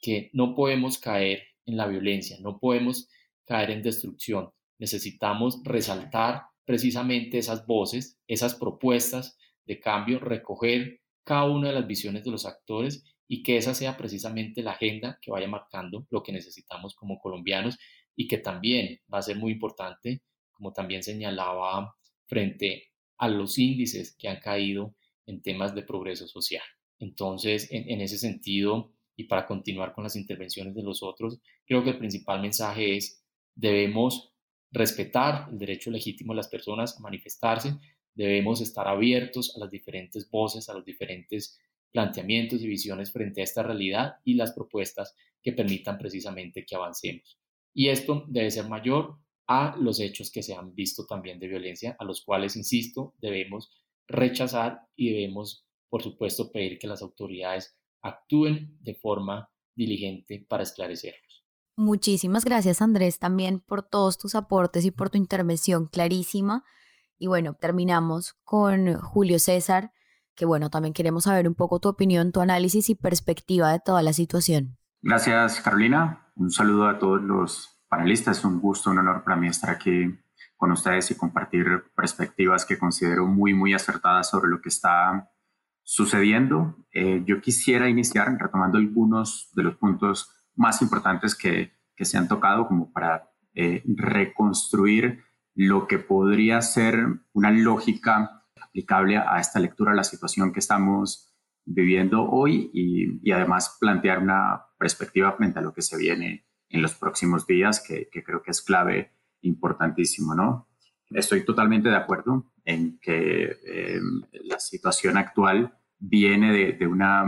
que no podemos caer en la violencia, no podemos caer en destrucción. Necesitamos resaltar precisamente esas voces, esas propuestas de cambio, recoger cada una de las visiones de los actores y que esa sea precisamente la agenda que vaya marcando lo que necesitamos como colombianos y que también va a ser muy importante, como también señalaba, frente a los índices que han caído en temas de progreso social. Entonces, en, ese sentido, y para continuar con las intervenciones de los otros, creo que el principal mensaje es debemos respetar el derecho legítimo de las personas a manifestarse, debemos estar abiertos a las diferentes voces, a los diferentes planteamientos y visiones frente a esta realidad y las propuestas que permitan precisamente que avancemos. Y esto debe ser mayor a los hechos que se han visto también de violencia, a los cuales, insisto, debemos rechazar y debemos, por supuesto, pedir que las autoridades actúen de forma diligente para esclarecerlos. Muchísimas gracias Andrés también por todos tus aportes y por tu intervención clarísima. Y bueno, terminamos con Julio César que bueno, también queremos saber un poco tu opinión, tu análisis y perspectiva de toda la situación. Gracias, Carolina. Un saludo a todos los panelistas. Es un gusto, un honor para mí estar aquí con ustedes y compartir perspectivas que considero muy, muy acertadas sobre lo que está sucediendo. Eh, yo quisiera iniciar retomando algunos de los puntos más importantes que, que se han tocado como para eh, reconstruir lo que podría ser una lógica aplicable a esta lectura, a la situación que estamos viviendo hoy y, además plantear una perspectiva frente a lo que se viene en los próximos días, que, creo que es clave, importantísimo, ¿no? Estoy totalmente de acuerdo en que em, la situación actual viene de, una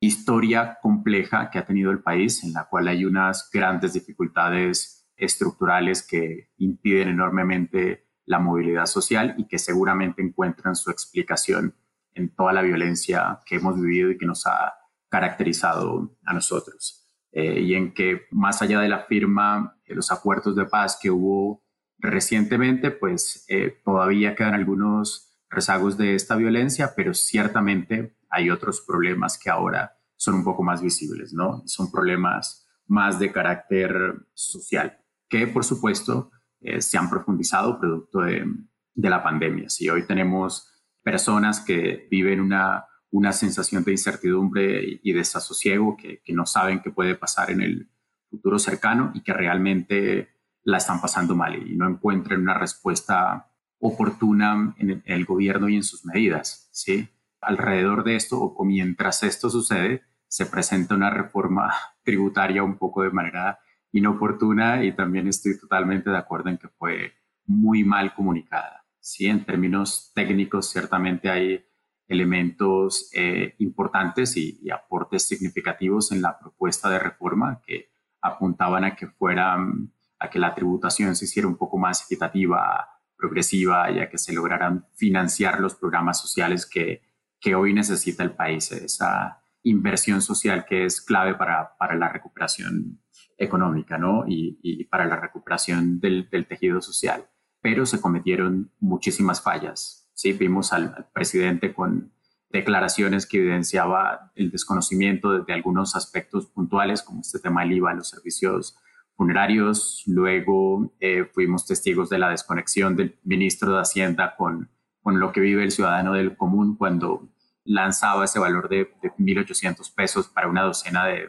historia compleja que ha tenido el país, en la cual hay unas grandes dificultades estructurales que impiden enormemente la movilidad social y que seguramente encuentran su explicación en toda la violencia que hemos vivido y que nos ha caracterizado a nosotros. Eh, y en que más allá de la firma de los acuerdos de paz que hubo recientemente, pues eh, todavía quedan algunos rezagos de esta violencia, pero ciertamente hay otros problemas que ahora son un poco más visibles, ¿no? Son problemas más de carácter social, que por supuesto eh, se han profundizado producto de, la pandemia. Si hoy tenemos personas que viven una, una sensación de incertidumbre y desasosiego, que, que no saben qué puede pasar en el futuro cercano y que realmente la están pasando mal y no encuentran una respuesta oportuna en el, gobierno y en sus medidas. ¿sí? Alrededor de esto, o mientras esto sucede, se presenta una reforma *laughs* tributaria un poco de manera inoportuna y también estoy totalmente de acuerdo en que fue muy mal comunicada. Sí, en términos técnicos, ciertamente hay elementos eh, importantes y, aportes significativos en la propuesta de reforma que apuntaban a que fuera, a que la tributación se hiciera un poco más equitativa, progresiva y a que se lograran financiar los programas sociales que, que hoy necesita el país, esa inversión social que es clave para, para la recuperación económica ¿no? y, para la recuperación del, del tejido social pero se cometieron muchísimas fallas. Sí, vimos al, presidente con declaraciones que evidenciaba el desconocimiento de, algunos aspectos puntuales, como este tema del IVA, los servicios funerarios. Luego eh, fuimos testigos de la desconexión del ministro de Hacienda con, con lo que vive el ciudadano del común cuando lanzaba ese valor de, de 1.800 pesos para una docena de,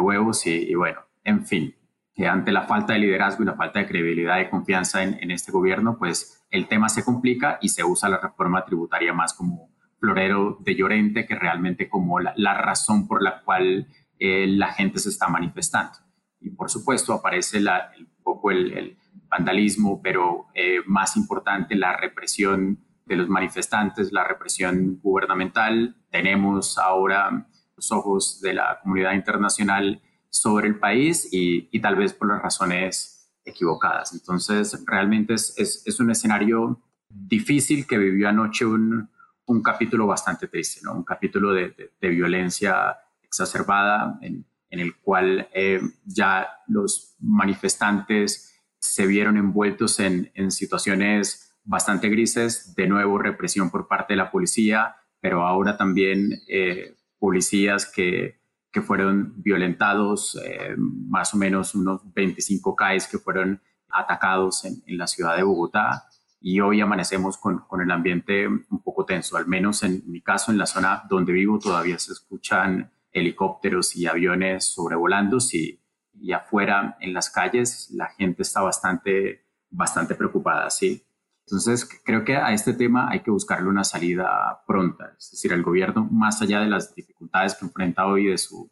huevos y, bueno, en fin, que ante la falta de liderazgo y la falta de credibilidad y confianza en, este gobierno, pues el tema se complica y se usa la reforma tributaria más como florero de Llorente que realmente como la, razón por la cual eh, la gente se está manifestando. Y por supuesto aparece la, un poco el, vandalismo, pero eh, más importante la represión de los manifestantes, la represión gubernamental. Tenemos ahora los ojos de la comunidad internacional sobre el país y, tal vez por las razones equivocadas. Entonces, realmente es, es, un escenario difícil que vivió anoche un, un capítulo bastante triste, ¿no? un capítulo de, de, violencia exacerbada en, en el cual eh, ya los manifestantes se vieron envueltos en, en situaciones bastante grises, de nuevo represión por parte de la policía, pero ahora también eh, policías que que fueron violentados, eh, más o menos unos 25 CAEs que fueron atacados en, la ciudad de Bogotá y hoy amanecemos con, con, el ambiente un poco tenso, al menos en mi caso, en la zona donde vivo todavía se escuchan helicópteros y aviones sobrevolando y, y afuera en las calles la gente está bastante, bastante preocupada, ¿sí? Entonces, creo que a este tema hay que buscarle una salida pronta. Es decir, el gobierno, más allá de las dificultades que enfrenta hoy, de su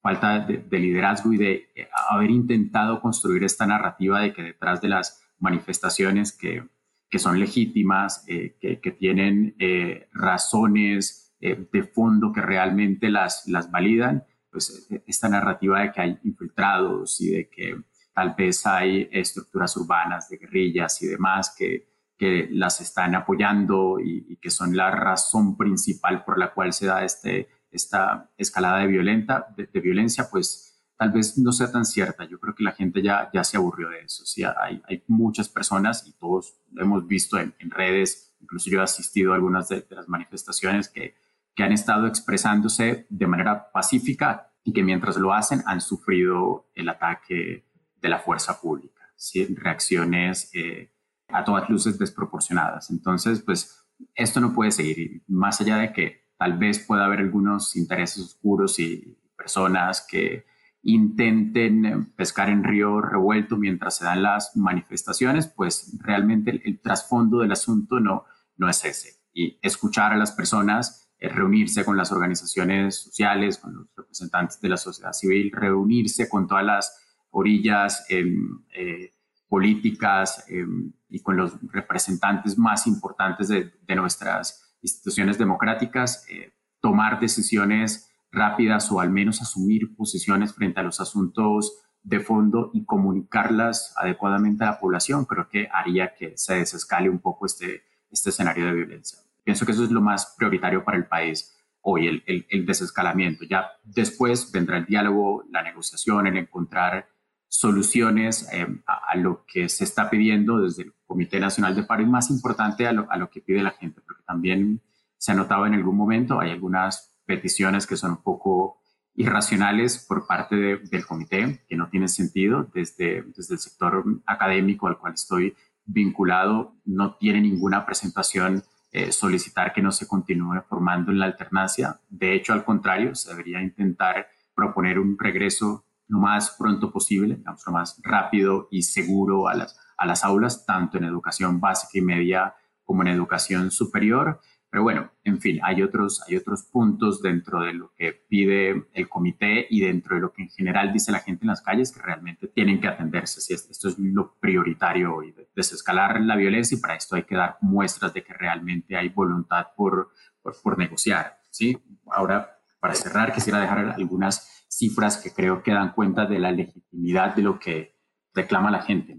falta de, liderazgo y de eh, haber intentado construir esta narrativa de que detrás de las manifestaciones que, que son legítimas, eh, que, que, tienen eh, razones de fondo que realmente las, las validan, pues esta narrativa de que hay infiltrados y de que tal vez hay estructuras urbanas de guerrillas y demás que que las están apoyando y, que son la razón principal por la cual se da este, esta escalada de, violenta, de, violencia, pues tal vez no sea tan cierta. Yo creo que la gente ya, ya se aburrió de eso. ¿sí? Hay, hay muchas personas y todos lo hemos visto en, redes, incluso yo he asistido a algunas de, las manifestaciones que, que han estado expresándose de manera pacífica y que mientras lo hacen han sufrido el ataque de la fuerza pública. ¿sí? Reacciones eh, a todas luces desproporcionadas. Entonces, pues esto no puede seguir, más allá de que tal vez pueda haber algunos intereses oscuros y personas que intenten pescar en río revuelto mientras se dan las manifestaciones, pues realmente el, trasfondo del asunto no, no es ese. y escuchar a las personas, eh, reunirse con las organizaciones sociales, con los representantes de la sociedad civil, reunirse con todas las orillas em, eh, políticas em, y con los representantes más importantes de, nuestras instituciones democráticas, eh, tomar decisiones rápidas o al menos asumir posiciones frente a los asuntos de fondo y comunicarlas adecuadamente a la población, creo que haría que se desescale un poco este, este escenario de violencia. Pienso que eso es lo más prioritario para el país hoy, el, desescalamiento. Ya después vendrá el diálogo, la negociación, el encontrar soluciones eh, a, lo que se está pidiendo desde el Comité Nacional de Paro y más importante a lo, a lo que pide la gente, porque también se ha notado en algún momento, hay algunas peticiones que son un poco irracionales por parte del comité, que no tienen sentido desde, desde el sector académico al cual estoy vinculado, no tiene ninguna presentación eh, solicitar que no se continúe formando en la alternancia. De hecho, al contrario, se debería intentar proponer un regreso lo más pronto posible, lo más rápido y seguro a las, a las aulas, tanto en educación básica y media como en educación superior. Pero bueno, en fin, hay otros, hay otros puntos dentro de lo que pide el comité y dentro de lo que en general dice la gente en las calles que realmente tienen que atenderse. Si esto es lo prioritario hoy, desescalar la violencia y para esto hay que dar muestras de que realmente hay voluntad por, por, por negociar. ¿sí? Ahora, para cerrar, quisiera dejar algunas cifras que creo que dan cuenta de la legitimidad de lo que reclama la gente.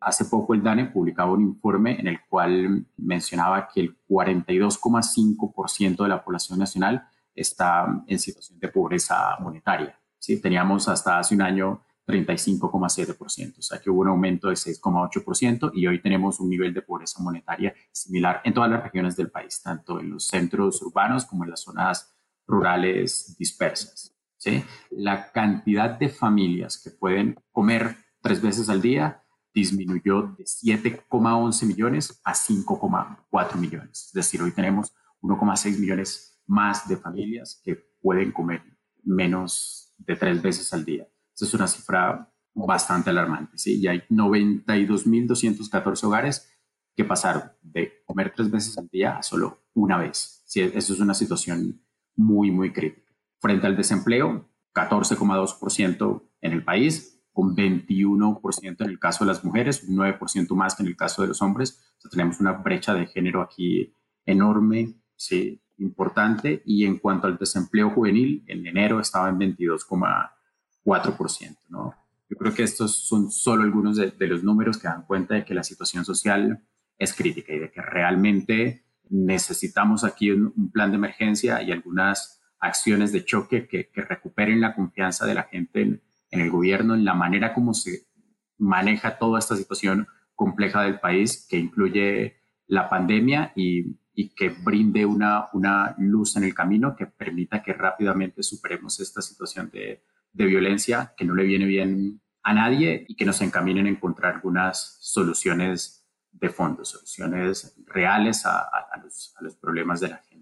Hace poco el DANE publicaba un informe en el cual mencionaba que el 42,5% de la población nacional está en situación de pobreza monetaria. ¿sí? Teníamos hasta hace un año 35,7%, o sea que hubo un aumento de 6,8% y hoy tenemos un nivel de pobreza monetaria similar en todas las regiones del país, tanto en los centros urbanos como en las zonas rurales dispersas. ¿sí? La cantidad de familias que pueden comer tres veces al día disminuyó de 7,11 millones a 5,4 millones. Es decir, hoy tenemos 1,6 millones más de familias que pueden comer menos de tres veces al día. Esa es una cifra bastante alarmante. ¿sí? Y hay 92.214 hogares que pasaron de comer tres veces al día a solo una vez. ¿sí? Eso es una situación muy, muy crítica. Frente al desempleo, 14,2% en el país, con 21% en el caso de las mujeres, un 9% más que en el caso de los hombres. tenemos una brecha de género aquí enorme, sí, importante. Y en cuanto al desempleo juvenil, en enero estaba en 22,4%. ¿no? Yo creo que estos son solo algunos de, de, los números que dan cuenta de que la situación social es crítica y de que realmente necesitamos aquí un, plan de emergencia y algunas acciones de choque que, recuperen la confianza de la gente en, el gobierno, en la manera como se maneja toda esta situación compleja del país, que incluye la pandemia y, que brinde una, una luz en el camino que permita que rápidamente superemos esta situación de, violencia que no le viene bien a nadie y que nos encaminen a encontrar algunas soluciones de fondo, soluciones reales a, los, a los problemas de la gente.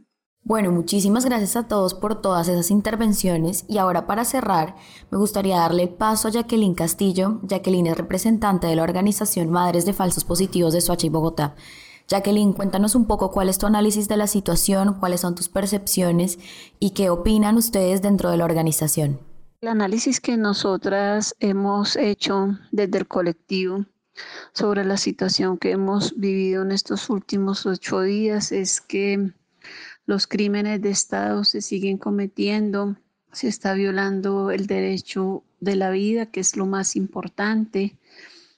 Bueno, muchísimas gracias a todos por todas esas intervenciones y ahora para cerrar me gustaría darle el paso a Jacqueline Castillo. Jacqueline es representante de la organización Madres de Falsos Positivos de Soacha y Bogotá. Jacqueline, cuéntanos un poco cuál es tu análisis de la situación, cuáles son tus percepciones y qué opinan ustedes dentro de la organización. El análisis que nosotras hemos hecho desde el colectivo sobre la situación que hemos vivido en estos últimos ocho días es que los crímenes de Estado se siguen cometiendo, se está violando el derecho de la vida, que es lo más importante,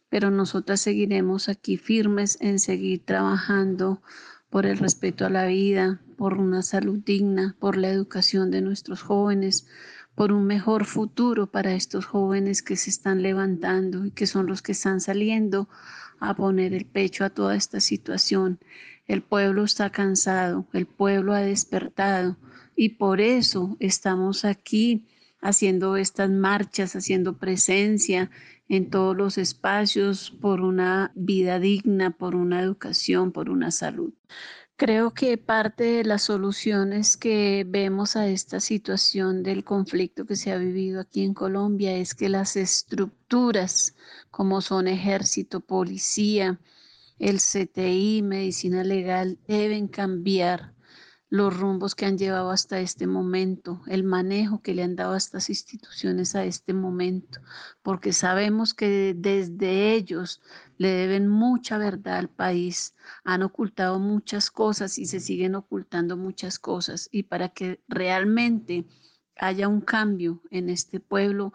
pero nosotras seguiremos aquí firmes en seguir trabajando por el respeto a la vida, por una salud digna, por la educación de nuestros jóvenes, por un mejor futuro para estos jóvenes que se están levantando y que son los que están saliendo a poner el pecho a toda esta situación el pueblo está cansado, el pueblo ha despertado y por eso estamos aquí haciendo estas marchas, haciendo presencia en todos los espacios por una vida digna, por una educación, por una salud. Creo que parte de las soluciones que vemos a esta situación del conflicto que se ha vivido aquí en Colombia es que las estructuras como son ejército, policía, el CTI, medicina legal, deben cambiar los rumbos que han llevado hasta este momento, el manejo que le han dado a estas instituciones a este momento, porque sabemos que desde ellos le deben mucha verdad al país, han ocultado muchas cosas y se siguen ocultando muchas cosas, y para que realmente haya un cambio en este pueblo,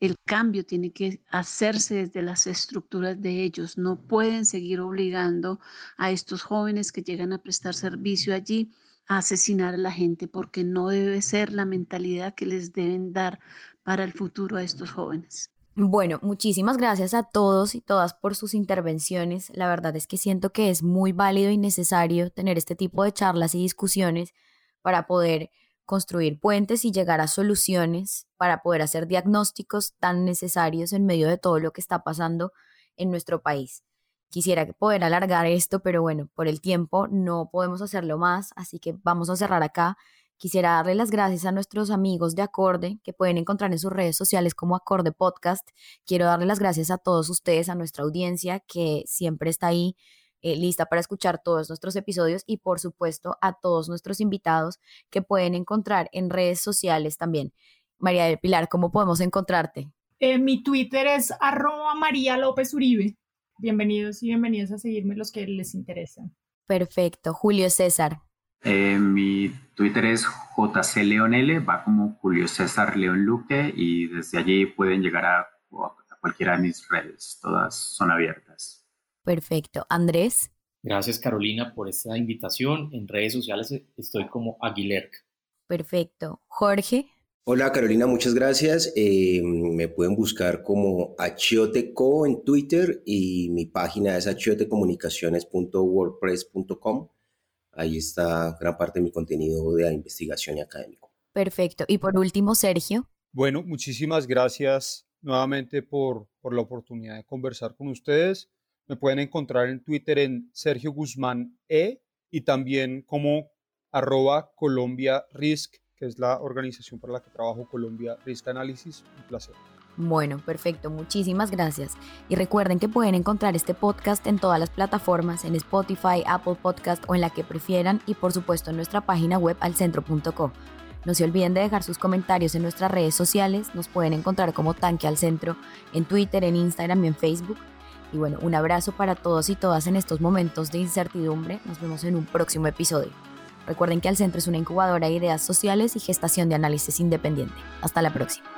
el cambio tiene que hacerse desde las estructuras de ellos. No pueden seguir obligando a estos jóvenes que llegan a prestar servicio allí asesinar a la gente porque no debe ser la mentalidad que les deben dar para el futuro a estos jóvenes. Bueno, muchísimas gracias a todos y todas por sus intervenciones. La verdad es que siento que es muy válido y necesario tener este tipo de charlas y discusiones para poder construir puentes y llegar a soluciones, para poder hacer diagnósticos tan necesarios en medio de todo lo que está pasando en nuestro país. Quisiera poder alargar esto, pero bueno, por el tiempo no podemos hacerlo más, así que vamos a cerrar acá. Quisiera darle las gracias a nuestros amigos de Acorde, que pueden encontrar en sus redes sociales como Acorde Podcast. Quiero darle las gracias a todos ustedes, a nuestra audiencia, que siempre está ahí eh, lista para escuchar todos nuestros episodios y por supuesto a todos nuestros invitados que pueden encontrar en redes sociales también. María del Pilar, ¿cómo podemos encontrarte? Eh, mi Twitter es arroba María López Uribe bienvenidos y bienvenidas a seguirme los que les interesan. Perfecto. Julio César. Eh, mi Twitter es jcleonl, va como Julio César León Luque y desde allí pueden llegar a, a cualquiera de mis redes, todas son abiertas. Perfecto. Andrés. Gracias Carolina por esta invitación. En redes sociales estoy como Aguilerc. Perfecto. Jorge. Hola Carolina, muchas gracias. Eh, me pueden buscar como Achioteco en Twitter y mi página es achiotecomunicaciones.wordpress.com. Ahí está gran parte de mi contenido de investigación y académico. Perfecto. Y por último, Sergio. Bueno, muchísimas gracias nuevamente por, por la oportunidad de conversar con ustedes. Me pueden encontrar en Twitter en Sergio Guzmán E y también como arroba Colombia Risk que es la organización para la que trabajo Colombia Risk Analysis. Un placer. Bueno, perfecto, muchísimas gracias. Y recuerden que pueden encontrar este podcast en todas las plataformas, en Spotify, Apple Podcast o en la que prefieran y por supuesto en nuestra página web alcentro.co. No se olviden de dejar sus comentarios en nuestras redes sociales, nos pueden encontrar como Tanque al Centro en Twitter, en Instagram y en Facebook. Y bueno, un abrazo para todos y todas en estos momentos de incertidumbre. Nos vemos en un próximo episodio. Recuerden que Al Centro es una incubadora de ideas sociales y gestación de análisis independiente. Hasta la próxima.